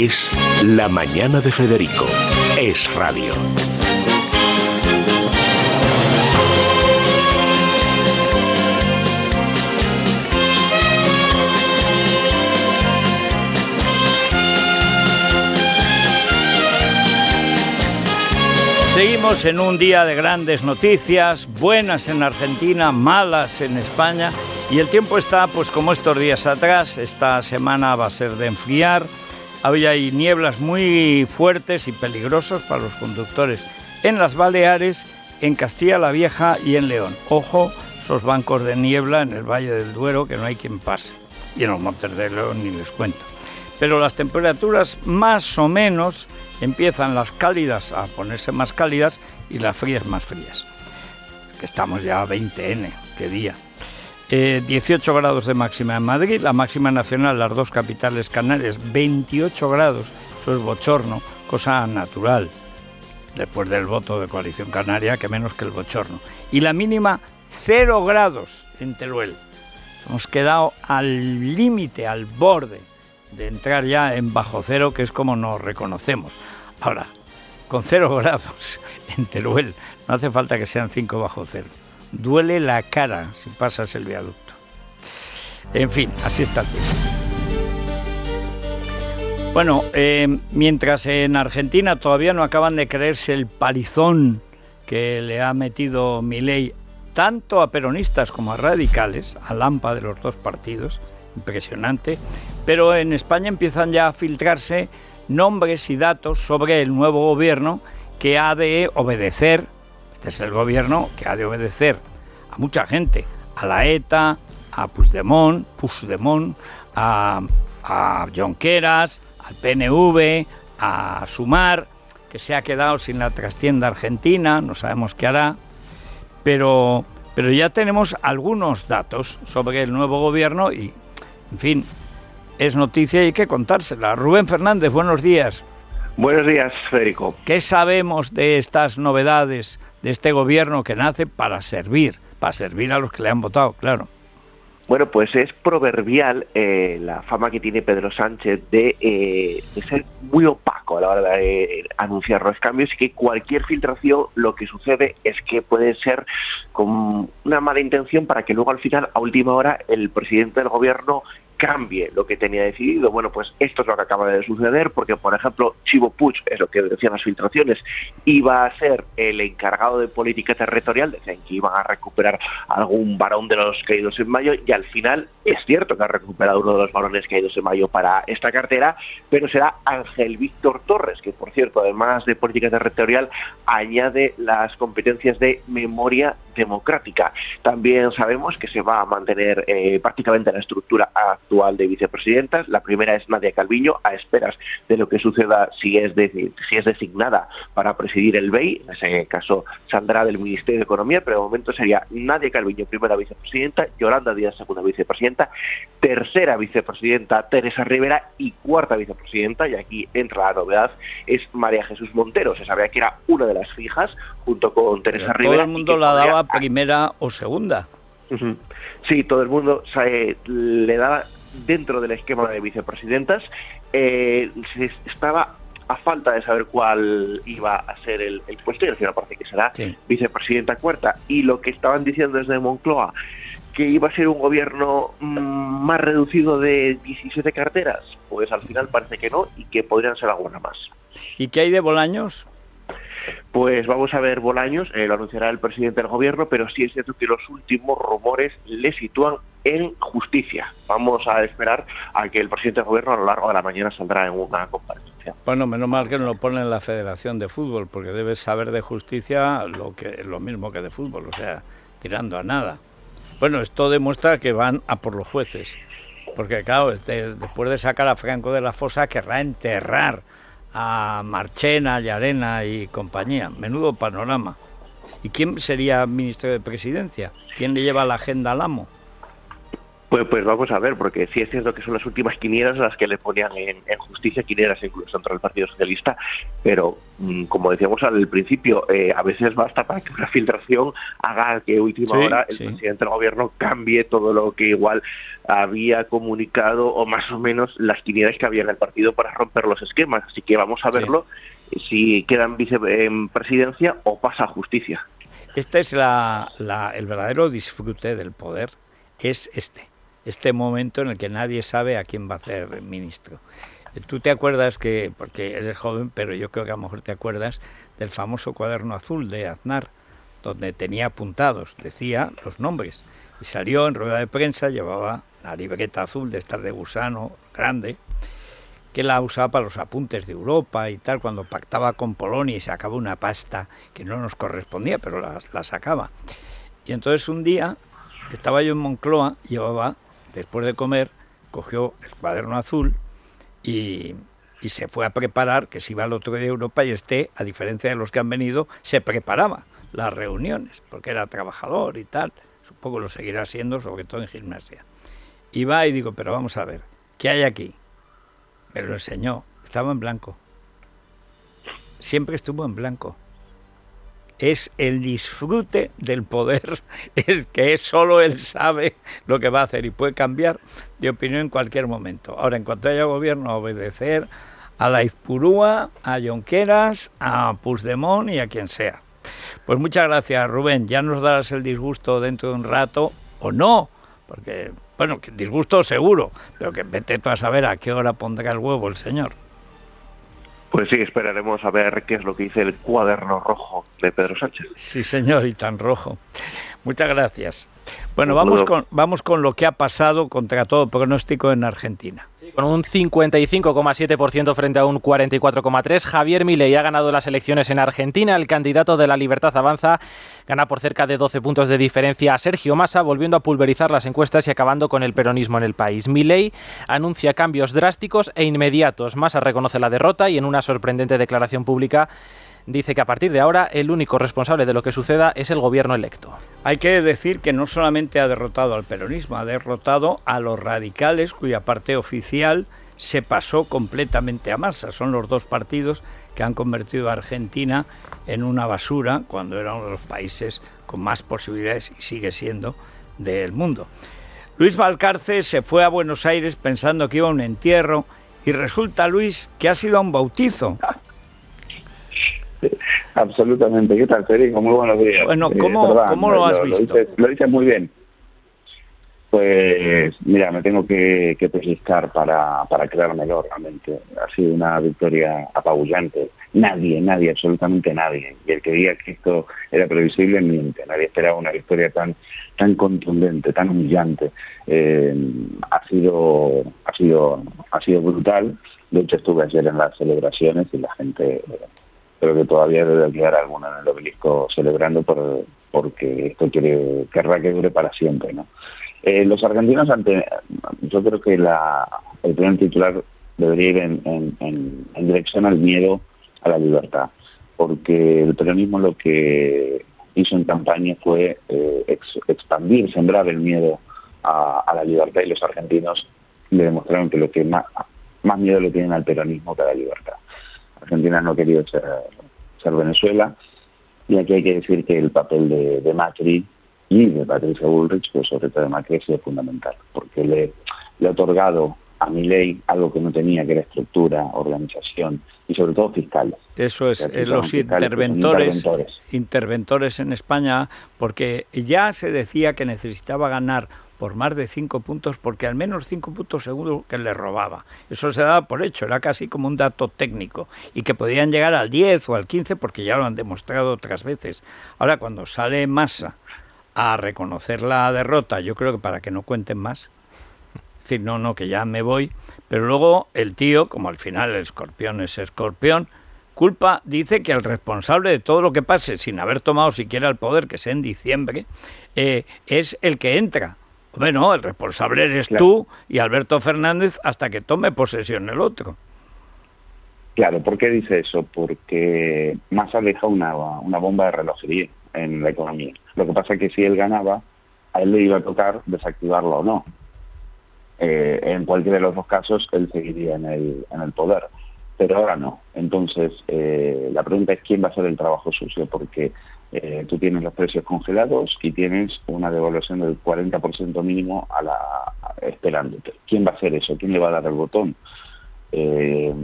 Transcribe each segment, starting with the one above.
Es la mañana de Federico. Es radio. Seguimos en un día de grandes noticias, buenas en Argentina, malas en España y el tiempo está pues como estos días atrás, esta semana va a ser de enfriar, había ahí nieblas muy fuertes y peligrosas para los conductores en las Baleares, en Castilla la Vieja y en León. Ojo, esos bancos de niebla en el Valle del Duero que no hay quien pase y en los Montes de León ni les cuento. Pero las temperaturas más o menos empiezan las cálidas a ponerse más cálidas y las frías más frías. Que estamos ya a 20N, qué día. 18 eh, grados de máxima en Madrid, la máxima nacional, las dos capitales canarias, 28 grados, eso es bochorno, cosa natural, después del voto de coalición canaria, que menos que el bochorno. Y la mínima, 0 grados en Teruel. Hemos quedado al límite, al borde de entrar ya en bajo cero, que es como nos reconocemos. Ahora, con cero grados en Teruel, no hace falta que sean cinco bajo cero. Duele la cara si pasas el viaducto. En fin, así está el tiempo. Bueno, eh, mientras en Argentina todavía no acaban de creerse el palizón que le ha metido Milei tanto a peronistas como a radicales, a Lampa de los dos partidos, impresionante, pero en España empiezan ya a filtrarse nombres y datos sobre el nuevo gobierno que ha de obedecer, este es el gobierno que ha de obedecer a mucha gente, a la ETA, a Puigdemont, Puigdemont a, a Jonqueras, al PNV, a Sumar, que se ha quedado sin la trastienda argentina, no sabemos qué hará, pero, pero ya tenemos algunos datos sobre el nuevo gobierno y, en fin, es noticia y hay que contársela. Rubén Fernández, buenos días. Buenos días, Federico. ¿Qué sabemos de estas novedades de este gobierno que nace para servir, para servir a los que le han votado, claro? Bueno, pues es proverbial eh, la fama que tiene Pedro Sánchez de, eh, de, ser muy opaco a la hora de eh, anunciar los cambios y que cualquier filtración lo que sucede es que puede ser con una mala intención para que luego al final, a última hora, el presidente del gobierno cambie lo que tenía decidido. Bueno, pues esto es lo que acaba de suceder, porque, por ejemplo, Chivo Puig, es lo que decían las filtraciones, iba a ser el encargado de política territorial, decían que iban a recuperar algún varón de los caídos en mayo, y al final es cierto que ha recuperado uno de los varones caídos en mayo para esta cartera, pero será Ángel Víctor Torres, que, por cierto, además de política territorial, añade las competencias de memoria democrática. También sabemos que se va a mantener eh, prácticamente la estructura de vicepresidentas. La primera es Nadia Calviño, a esperas de lo que suceda si es, si es designada para presidir el BEI. En ese caso saldrá del Ministerio de Economía, pero de momento sería Nadia Calviño, primera vicepresidenta, Yolanda Díaz, segunda vicepresidenta, tercera vicepresidenta Teresa Rivera y cuarta vicepresidenta, y aquí entra la novedad, es María Jesús Montero. Se sabía que era una de las fijas junto con Teresa Rivera. Todo el mundo la daba primera o segunda. Sí, todo el mundo le daba dentro del esquema de vicepresidentas. Eh, estaba a falta de saber cuál iba a ser el, puesto y al final parece que será vicepresidenta cuarta. Y lo que estaban diciendo desde Moncloa, que iba a ser un gobierno mm, más reducido de 17 carteras, pues al final parece que no y que podrían ser alguna más. ¿Y qué hay de Bolaños? Pues vamos a ver Bolaños, eh, lo anunciará el presidente del gobierno, pero sí es cierto que los últimos rumores le sitúan en justicia. Vamos a esperar a que el presidente del gobierno a lo largo de la mañana saldrá en una comparecencia. Bueno, menos mal que no lo pone en la Federación de Fútbol, porque debes saber de justicia lo que lo mismo que de fútbol, o sea, tirando a nada. Bueno, esto demuestra que van a por los jueces, porque claro, este, después de sacar a Franco de la fosa querrá enterrar a Marchena, Llarena y compañía. Menudo panorama. ¿Y quién sería ministro de Presidencia? ¿Quién le lleva la agenda al amo? Pues, pues vamos a ver, porque sí es cierto que son las últimas quinielas las que le ponían en, justicia, quinielas incluso dentro del Partido Socialista, pero mm, como decíamos al principio, eh, a veces basta para que una filtración haga que última hora el presidente del gobierno cambie todo lo que igual había comunicado o más o menos las quinielas que había en el partido para romper los esquemas. Así que vamos a verlo si queda en vicepresidencia o pasa a justicia. Este es la, el verdadero disfrute del poder, es este este momento en el que nadie sabe a quién va a ser ministro. Tú te acuerdas que, porque eres joven, pero yo creo que a lo mejor te acuerdas del famoso cuaderno azul de Aznar, donde tenía apuntados, decía los nombres, y salió en rueda de prensa, llevaba la libreta azul de estar de gusano grande, que la usaba para los apuntes de Europa y tal, cuando pactaba con Polonia y sacaba una pasta que no nos correspondía, pero la, sacaba. Y entonces un día estaba yo en Moncloa, llevaba después de comer, cogió el cuaderno azul y, se fue a preparar, que si iba al otro día de Europa y este, a diferencia de los que han venido, se preparaba las reuniones, porque era trabajador y tal, supongo lo seguirá siendo, sobre todo en gimnasia. Iba y digo, pero vamos a ver, ¿qué hay aquí? Me lo enseñó, estaba en blanco. Siempre estuvo en blanco es el disfrute del poder, el que solo él sabe lo que va a hacer y puede cambiar de opinión en cualquier momento. Ahora, en cuanto haya gobierno, obedecer a la Izpurúa, a Jonqueras, a Puigdemont y a quien sea. Pues muchas gracias, Rubén. Ya nos darás el disgusto dentro de un rato, o no, porque, bueno, que disgusto seguro, pero que vete tú a saber a qué hora pondrá el huevo el señor. Pues sí, esperaremos a ver qué es lo que dice el cuaderno rojo de Pedro Sánchez. Sí, señor, y tan rojo. Muchas gracias. Bueno, vamos con, vamos con lo que ha pasado contra todo pronóstico en Argentina con un 55,7% frente a un 44,3%. Javier Milei ha ganado las elecciones en Argentina. El candidato de la Libertad Avanza gana por cerca de 12 puntos de diferencia a Sergio Massa, volviendo a pulverizar las encuestas y acabando con el peronismo en el país. Milei anuncia cambios drásticos e inmediatos. Massa reconoce la derrota y en una sorprendente declaración pública dice que a partir de ahora el único responsable de lo que suceda es el gobierno electo. Hay que decir que no solamente ha derrotado al peronismo, ha derrotado a los radicales cuya parte oficial se pasó completamente a masa. Son los dos partidos que han convertido a Argentina en una basura cuando era uno de los países con más posibilidades y sigue siendo del mundo. Luis Valcarce se fue a Buenos Aires pensando que iba a un entierro y resulta, Luis, que ha sido a un bautizo. Absolutamente. ¿Qué tal, Federico? Muy buenos días. Bueno, eh, ¿cómo, lo has visto? Lo dices, muy bien. Pues mira, me tengo que, que pellizcar para, para creármelo realmente. Ha sido una victoria apabullante. Nadie, nadie, absolutamente nadie. Y el que diga que esto era previsible miente. Nadie esperaba una victoria tan tan contundente, tan humillante. Eh, ha sido ha sido ha sido brutal. De hecho estuve ayer en las celebraciones y la gente pero que todavía debe quedar alguna en el obelisco celebrando por, porque esto quiere querrá que dure para siempre no eh, los argentinos ante yo creo que la el primer titular debería ir en, en, dirección al miedo a la libertad porque el peronismo lo que hizo en campaña fue eh, expandir sembrar el miedo a, a, la libertad y los argentinos le demostraron que lo que más más miedo le tienen al peronismo que a la libertad Argentina no ha querido ser, Venezuela. Y aquí hay que decir que el papel de, Macri y de Patricia Bullrich, pero sobre todo de Macri, ha sido fundamental, porque le, le ha otorgado a mi ley algo que no tenía, que era estructura, organización y sobre todo fiscal. Eso es, los interventores, interventores en España, porque ya se decía que necesitaba ganar por más de cinco puntos, porque al menos cinco puntos seguro que le robaba. Eso se daba por hecho, era casi como un dato técnico, y que podían llegar al 10 o al 15 porque ya lo han demostrado otras veces. Ahora, cuando sale Massa a reconocer la derrota, yo creo que para que no cuenten más, decir, no, no, que ya me voy, pero luego el tío, como al final el escorpión es escorpión, culpa, dice que el responsable de todo lo que pase sin haber tomado siquiera el poder, que sea en diciembre, eh, es el que entra. Bueno, el responsable eres tú y Alberto Fernández hasta que tome posesión el otro. Claro, ¿por qué dice eso? Porque Massa deja una, una bomba de relojería en la economía. Lo que pasa es que si él ganaba, a él le iba a tocar desactivarlo o no. Eh, en cualquiera de los dos casos, él seguiría en el, en el poder. Pero ahora no. Entonces, eh, la pregunta es quién va a hacer el trabajo sucio, porque eh, tú tienes los precios congelados y tienes una devaluación del 40% mínimo a la, esperándote. ¿Quién va a hacer eso? ¿Quién le va a dar el botón? Eh,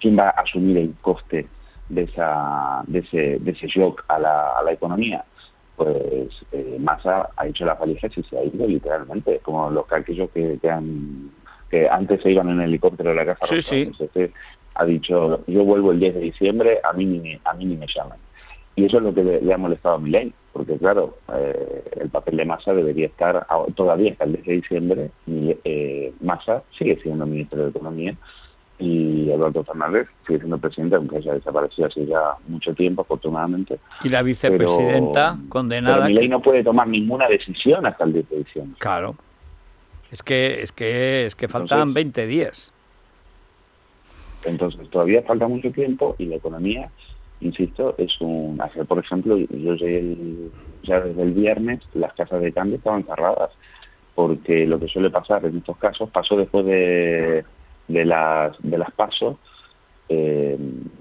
¿Quién va a asumir el coste de, esa, de, ese, de ese shock a la, a la economía? Pues eh, Massa ha hecho las valijas y se ha ido literalmente, como los aquellos que, que, han, que antes se iban en helicóptero de la casa. Sí, sí. Este ha dicho, yo vuelvo el 10 de diciembre, a mí ni, a mí ni me llaman. Y eso es lo que le, ha molestado a ley, porque claro, eh, el papel de Massa debería estar todavía hasta el 10 de diciembre, eh, Massa sigue siendo ministro de Economía y Eduardo Fernández sigue siendo presidente, aunque haya desaparecido hace ya mucho tiempo, afortunadamente. Y la vicepresidenta condenada... Pero no puede tomar ninguna decisión hasta el 10 de diciembre. Claro. Es que, es que, es que faltan 20 días. Entonces, todavía falta mucho tiempo y la economía insisto, es un... Hacer, por ejemplo, yo ya desde el viernes las casas de cambio estaban cerradas, porque lo que suele pasar en estos casos pasó después de, de las de las pasos, eh,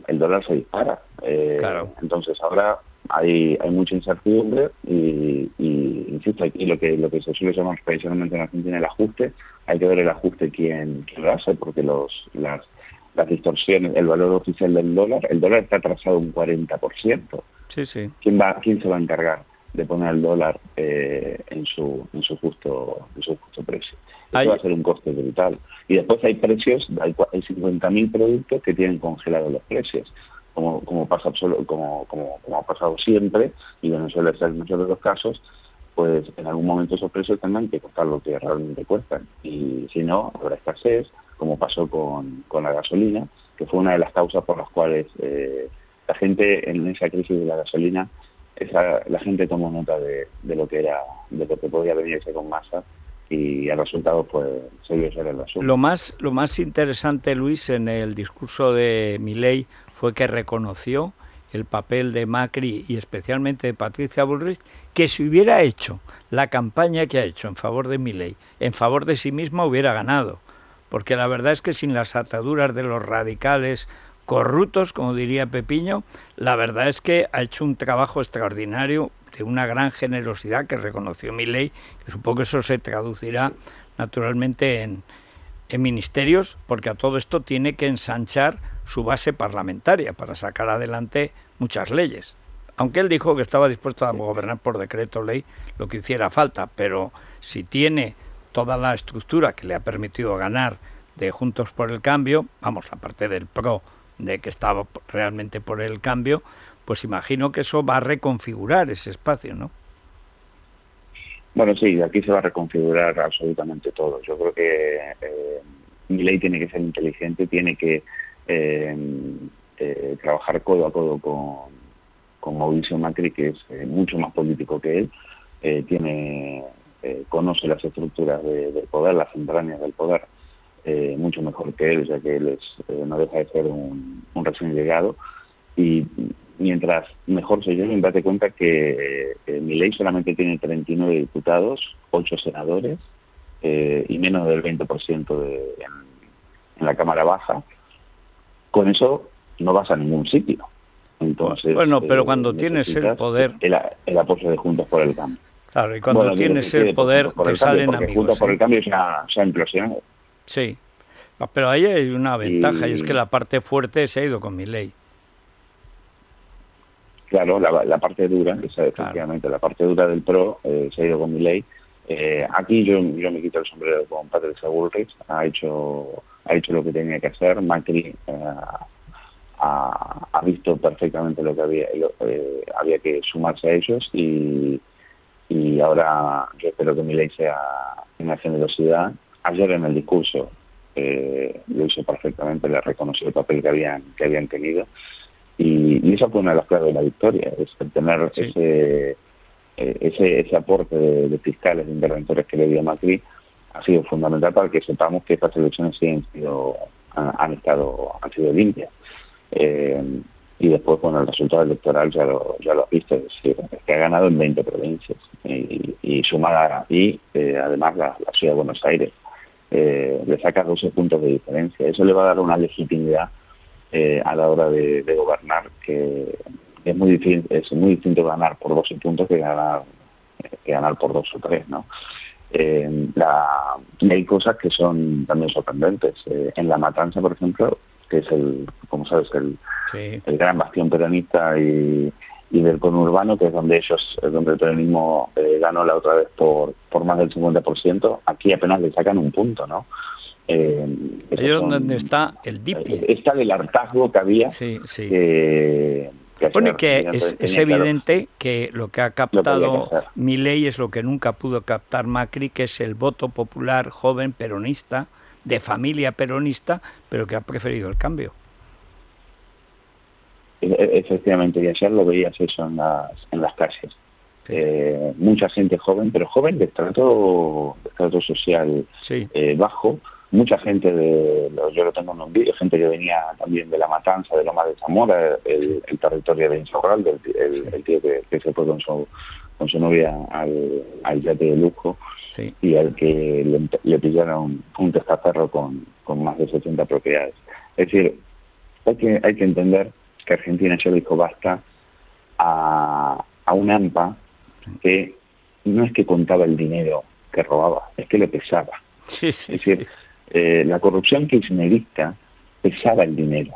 el dólar se dispara. Eh, entonces ahora hay, hay mucha incertidumbre y, insisto, aquí lo que lo que se suele llamar tradicionalmente en Argentina el ajuste, hay que ver el ajuste quién, quién lo hace, porque los las las distorsiones, el valor oficial del dólar, el dólar está atrasado un 40%. Sí, sí. ¿Quién, va, quién se va a encargar de poner el dólar eh, en, su, en, su justo, en su justo precio? Eso va a ser un coste brutal. Y después hay precios, hay, hay 50.000 productos que tienen congelados los precios. Como, como, pasa, como, como, como ha pasado siempre, y Venezuela es el mayor de los casos, pues en algún momento esos precios tendrán que costar lo que realmente cuestan. Y si no, habrá escasez, como pasó con, con la gasolina, que fue una de las causas por las cuales eh, la gente en esa crisis de la gasolina, esa, la gente tomó nota de, de, lo que era, de lo que podía venirse con masa y el resultado pues se vio ser el asunto. Lo más, lo más interesante, Luis, en el discurso de Milei fue que reconoció el papel de Macri y especialmente de Patricia Bullrich, que si hubiera hecho la campaña que ha hecho en favor de Milei, en favor de sí misma hubiera ganado porque la verdad es que sin las ataduras de los radicales corruptos, como diría Pepiño, la verdad es que ha hecho un trabajo extraordinario de una gran generosidad que reconoció mi ley, que supongo que eso se traducirá naturalmente en, en ministerios, porque a todo esto tiene que ensanchar su base parlamentaria para sacar adelante muchas leyes. Aunque él dijo que estaba dispuesto a gobernar por decreto ley lo que hiciera falta, pero si tiene toda la estructura que le ha permitido ganar de Juntos por el Cambio, vamos, la parte del PRO de que estaba realmente por el cambio, pues imagino que eso va a reconfigurar ese espacio, ¿no? Bueno, sí, aquí se va a reconfigurar absolutamente todo. Yo creo que eh, tiene que ser inteligente, tiene que eh, eh, trabajar codo a codo con, con Mauricio Macri, que es eh, mucho más político que él, tiene eh, conoce las estructuras de, del poder, las entrañas del poder, eh, mucho mejor que él, ya que él es, eh, no deja de ser un, recién llegado. Y mientras mejor se lleven, date cuenta que mi ley solamente tiene 39 diputados, 8 senadores y menos del 20% de, en, en la Cámara Baja. Con eso no vas a ningún sitio. Entonces, bueno, pero cuando tienes el poder... El, el apoyo de Juntos por el Cambio. Claro, y cuando tienes el poder te salen amigos. por el cambio se ha, implosionado. Sí, pero ahí hay una ventaja y... es que la parte fuerte se ha ido con mi ley. Claro, la, parte dura, efectivamente, la parte dura del PRO eh, se ha ido con mi ley, Eh, aquí yo, yo me quito el sombrero con Patrick Bullrich, ha hecho, ha hecho lo que tenía que hacer. Macri eh, ha, visto perfectamente lo que había, eh, había que sumarse a ellos y, y ahora yo espero que mi ley sea una generosidad. Ayer en el discurso lo hizo perfectamente, le reconoció el papel que habían, que habían tenido y, esa fue una de las claves de la victoria, es tener ese eh, ese, ese aporte de, fiscales, de interventores que le dio Macri, ha sido fundamental para que sepamos que estas elecciones sí han, sido, han, estado, han sido limpias. Eh, y después, bueno, el resultado electoral ya lo, ya lo has visto, es decir, que ha ganado en 20 provincias y, y sumada y eh, además la, ciudad de Buenos Aires le saca 12 puntos de diferencia. Eso le va a dar una legitimidad a la hora de gobernar que, es muy difícil, es muy distinto ganar por 12 puntos que ganar, que ganar por dos o tres, ¿no? Eh, la, hay cosas que son también sorprendentes. Eh, en La Matanza, por ejemplo, que es el, como sabes, el, el gran bastión peronista y, y del conurbano, que es donde ellos, donde el peronismo eh, ganó la otra vez por, por más del 50%, aquí apenas le sacan un punto, ¿no? Eh, Ahí es donde está el DIPI. Está el hartazgo que había. Sí, sí. Pone que es, evidente que lo que ha captado mi ley es lo que nunca pudo captar Macri, que es el voto popular joven peronista, de familia peronista, pero que ha preferido el cambio. E, e, efectivamente, y ayer lo veías eso en las, en las calles. Eh, mucha gente joven, pero joven de estrato, de social eh, bajo, mucha gente de, yo lo tengo en un vídeo, gente que venía también de La Matanza, de Loma de Zamora, el, territorio de Insaurral, el, el, tío que, se fue con su, con su novia al, al yate de lujo y al que le, pillaron un testaferro con, con más de 70 propiedades. Es decir, hay que, hay que entender que Argentina ya dijo basta a, a un AMPA que no es que contaba el dinero que robaba, es que le pesaba. es decir, eh, la corrupción kirchnerista pesaba el dinero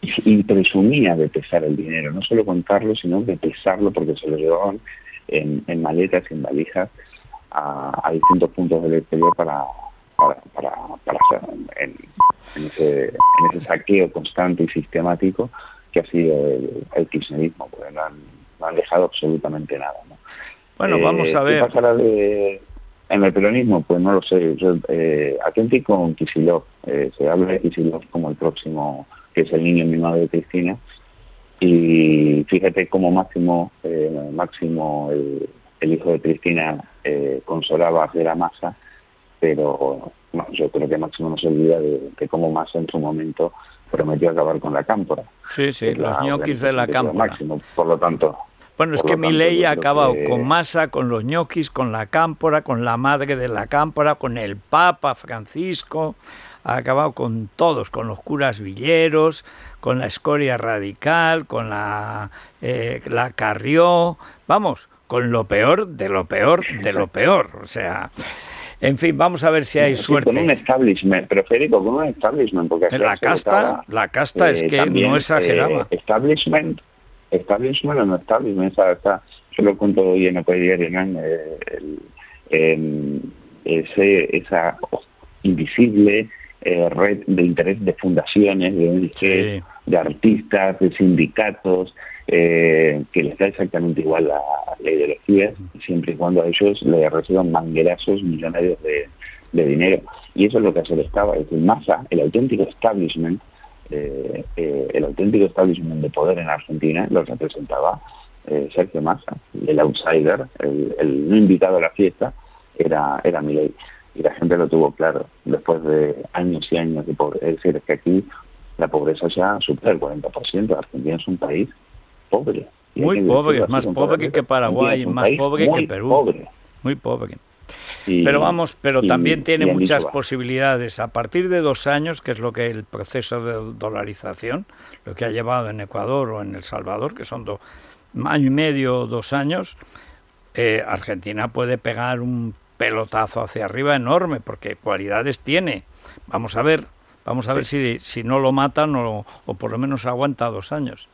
y, presumía de pesar el dinero, no solo contarlo, sino de pesarlo porque se lo llevaban en, maletas y en valijas a, distintos puntos del exterior para, para, para, hacer en, ese, en ese saqueo constante y sistemático que ha sido el, kirchnerismo, porque no han, dejado absolutamente nada. Bueno, vamos a eh, ver. En el peronismo, pues no lo sé. Yo, eh, con Kisilov. Eh, se habla de Kisilov como el próximo, que es el niño mimado de Cristina. Y fíjate cómo Máximo, eh, Máximo el, hijo de Cristina, eh, consolaba a la masa, pero yo creo que Máximo no se olvida de, cómo Massa en su momento prometió acabar con la cámpora. Sí, sí, los ñoquis de la cámpora. Máximo, por lo tanto, bueno, es que mi ley ha acabado con Massa, con los ñoquis, con la cámpora, con la madre de la cámpora, con el Papa Francisco, ha acabado con todos, con los curas villeros, con la escoria radical, con la, eh, la Carrió, vamos, con lo peor de lo peor de lo peor. O sea, en fin, vamos a ver si hay suerte. Con un establishment, pero Federico, con un establishment, porque la casta, la casta es eh, que no exageraba. Eh, establishment establishment o no establishment, esa, esa, yo lo cuento hoy en el diario, el, ese, esa invisible eh, red de interés de fundaciones, de de artistas, de sindicatos, eh, que les da exactamente igual la, la, ideología, siempre y cuando a ellos le reciban manguerazos millonarios de, de dinero. Y eso es lo que hace el Estado, es decir, masa, el auténtico establishment, eh, eh, el auténtico establishment de poder en Argentina lo representaba eh, Sergio Massa, el outsider, el, no invitado a la fiesta, era, era ley Y la gente lo tuvo claro, después de años y años de pobreza. Es decir, que aquí la pobreza ya supera el 40%. Argentina es un país pobre. Muy pobre, más pobre que Paraguay, más pobre que Perú. Muy pobre pero vamos, pero también tiene muchas posibilidades. A partir de dos años, que es lo que el proceso de dolarización, lo que ha llevado en Ecuador o en El Salvador, que son dos año y medio, dos años, eh, Argentina puede pegar un pelotazo hacia arriba enorme, porque cualidades tiene. Vamos a ver, vamos a ver si, si no lo matan o, por lo menos aguanta dos años.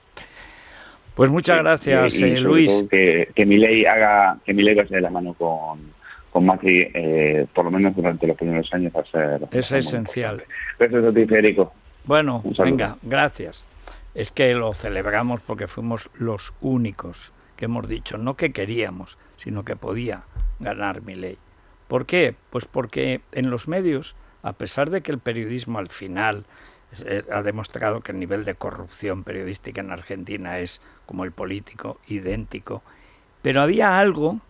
Pues muchas gracias, eh, Luis. Que, que mi ley haga, que mi ley vaya de la mano con con Macri, eh, por lo menos durante los primeros años, va a ser... Es esencial. Gracias a ti, Federico. Bueno, venga, gracias. Es que lo celebramos porque fuimos los únicos que hemos dicho, no que queríamos, sino que podía ganar mi ley. ¿Por qué? Pues porque en los medios, a pesar de que el periodismo al final eh, ha demostrado que el nivel de corrupción periodística en Argentina es como el político, idéntico, pero había algo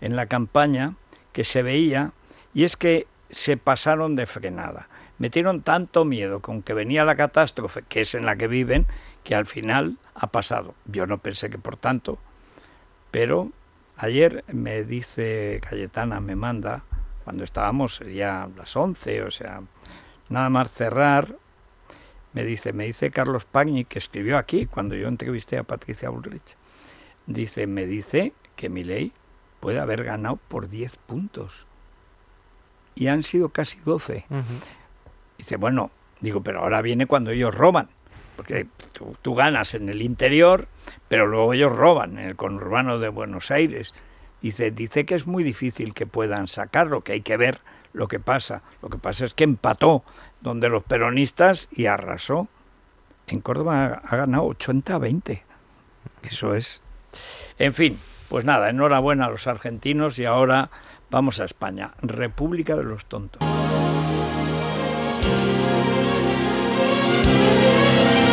en la campaña que se veía y es que se pasaron de frenada. Metieron tanto miedo con que venía la catástrofe, que es en la que viven, que al final ha pasado. Yo no pensé que por tanto, pero ayer me dice Cayetana, me manda, cuando estábamos, sería las 11, o sea, nada más cerrar, me dice, me dice Carlos Pagni, que escribió aquí cuando yo entrevisté a Patricia Bullrich, dice, me dice que mi ley puede haber ganado por 10 puntos. Y han sido casi 12. Dice, bueno, digo, pero ahora viene cuando ellos roban. Porque tú, ganas en el interior, pero luego ellos roban en el conurbano de Buenos Aires. Dice, dice que es muy difícil que puedan sacarlo, que hay que ver lo que pasa. Lo que pasa es que empató donde los peronistas y arrasó. En Córdoba ha ganado 80-20. Eso es. En fin, pues nada, enhorabuena a los argentinos y ahora vamos a España, República de los Tontos.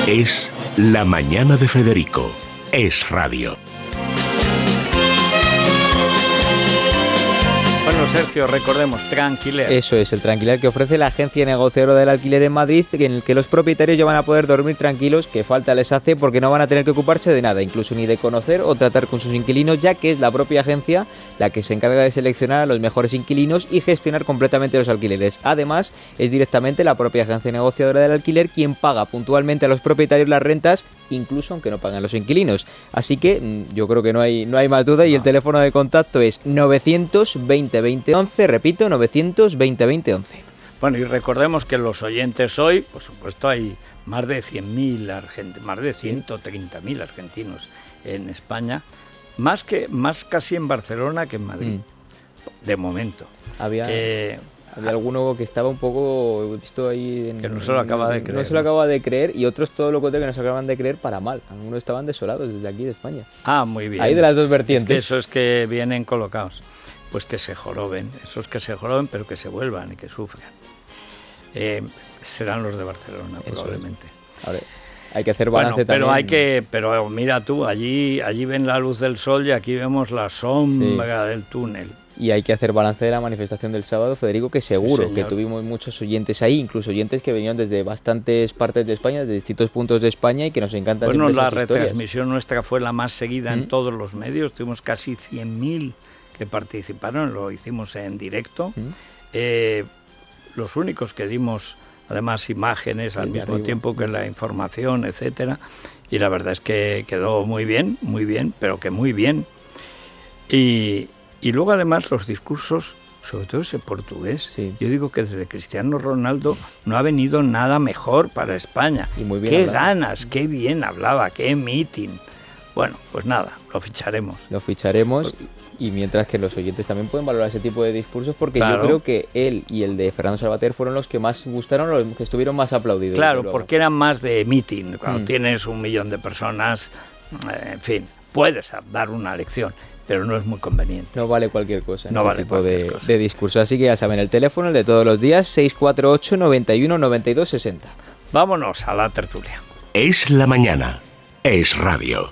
Es la mañana de Federico. Es radio. Sergio, recordemos, Tranquiler. Eso es, el Tranquiler que ofrece la agencia negociadora del alquiler en Madrid, en el que los propietarios ya van a poder dormir tranquilos, que falta les hace porque no van a tener que ocuparse de nada, incluso ni de conocer o tratar con sus inquilinos, ya que es la propia agencia la que se encarga de seleccionar a los mejores inquilinos y gestionar completamente los alquileres. Además, es directamente la propia agencia negociadora del alquiler quien paga puntualmente a los propietarios las rentas, incluso aunque no pagan los inquilinos. Así que mm, yo creo que no hay, no hay más duda y el teléfono de contacto es 920 2011, repito, 920 2011. Bueno, y recordemos que los oyentes hoy, por supuesto, hay más de 100.000 argentinos, más de 130.000 argentinos en España, más que más casi en Barcelona que en Madrid, mm. de momento. Había eh, había alguno que estaba un poco visto ahí que no se lo acaba de creer. No se lo acaba de creer y otros todo lo contrario que no se acaban de creer para mal. Algunos estaban desolados desde aquí de España. Ah, muy bien. Ahí de las dos vertientes. eso es que vienen colocados pues que se joroben, esos que se joroben pero que se vuelvan y que sufran. Eh, serán los de Barcelona probablemente. hay que hacer balance pero también. hay que, pero mira tú, allí, allí ven la luz del sol y aquí vemos la sombra del túnel. Y hay que hacer balance de la manifestación del sábado, Federico, que seguro que tuvimos muchos oyentes ahí, incluso oyentes que venían desde bastantes partes de España, de distintos puntos de España y que nos encanta Bueno, la retransmisión nuestra fue la más seguida en todos los medios, tuvimos casi 100.000 que participaron, lo hicimos en directo. Eh, los únicos que dimos además imágenes al mismo tiempo que la información, etcétera. Y la verdad es que quedó muy bien, muy bien, pero que muy bien. Y, y luego además los discursos, sobre todo ese portugués. Yo digo que desde Cristiano Ronaldo no ha venido nada mejor para España. Y muy bien qué ganas, qué bien hablaba, qué meeting. Bueno, pues nada, lo ficharemos. Lo ficharemos y mientras que los oyentes también pueden valorar ese tipo de discursos porque yo creo que él y el de Fernando Salvater fueron los que más gustaron, los que estuvieron más aplaudidos. Claro, porque eran más de meeting, cuando mm. tienes un millón de personas, eh, en fin, puedes dar una lección. Pero no es muy conveniente. No vale cualquier cosa. No vale tipo de, de, discurso. Así que ya saben, el teléfono, el de todos los días, 648 91 92 60. Vámonos a la tertulia. Es la mañana. Es radio.